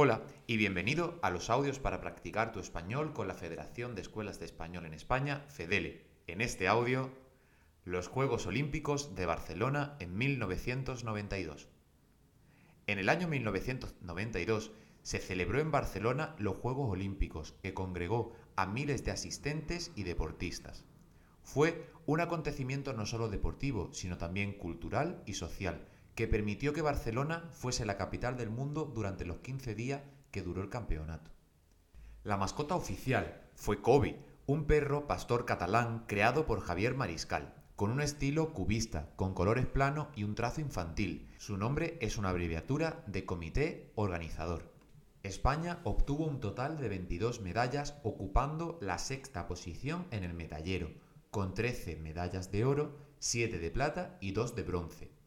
Hola y bienvenido a los audios para practicar tu español con la Federación de Escuelas de Español en España, FEDELE. En este audio, los Juegos Olímpicos de Barcelona en 1992. En el año 1992 se celebró en Barcelona los Juegos Olímpicos, que congregó a miles de asistentes y deportistas. Fue un acontecimiento no solo deportivo, sino también cultural y social, que permitió que Barcelona fuese la capital del mundo durante los 15 días que duró el campeonato. La mascota oficial fue Kobe, un perro pastor catalán creado por Javier Mariscal, con un estilo cubista, con colores planos y un trazo infantil. Su nombre es una abreviatura de Comité Organizador. España obtuvo un total de 22 medallas ocupando la sexta posición en el medallero, con 13 medallas de oro, 7 de plata y 2 de bronce.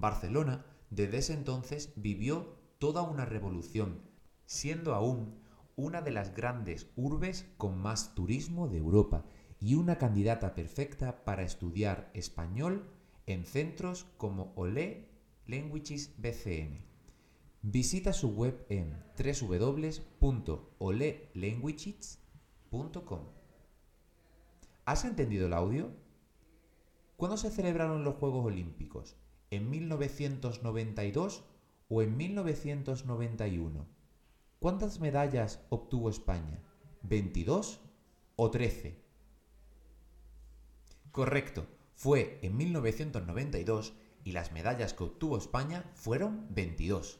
Barcelona desde ese entonces vivió toda una revolución, siendo aún una de las grandes urbes con más turismo de Europa y una candidata perfecta para estudiar español en centros como Olé Languages BCN. Visita su web en www.olelanguages.com. ¿Has entendido el audio? ¿Cuándo se celebraron los Juegos Olímpicos? En 1992 o en 1991? ¿Cuántas medallas obtuvo España? ¿22 o 13? Correcto, fue en 1992 y las medallas que obtuvo España fueron 22.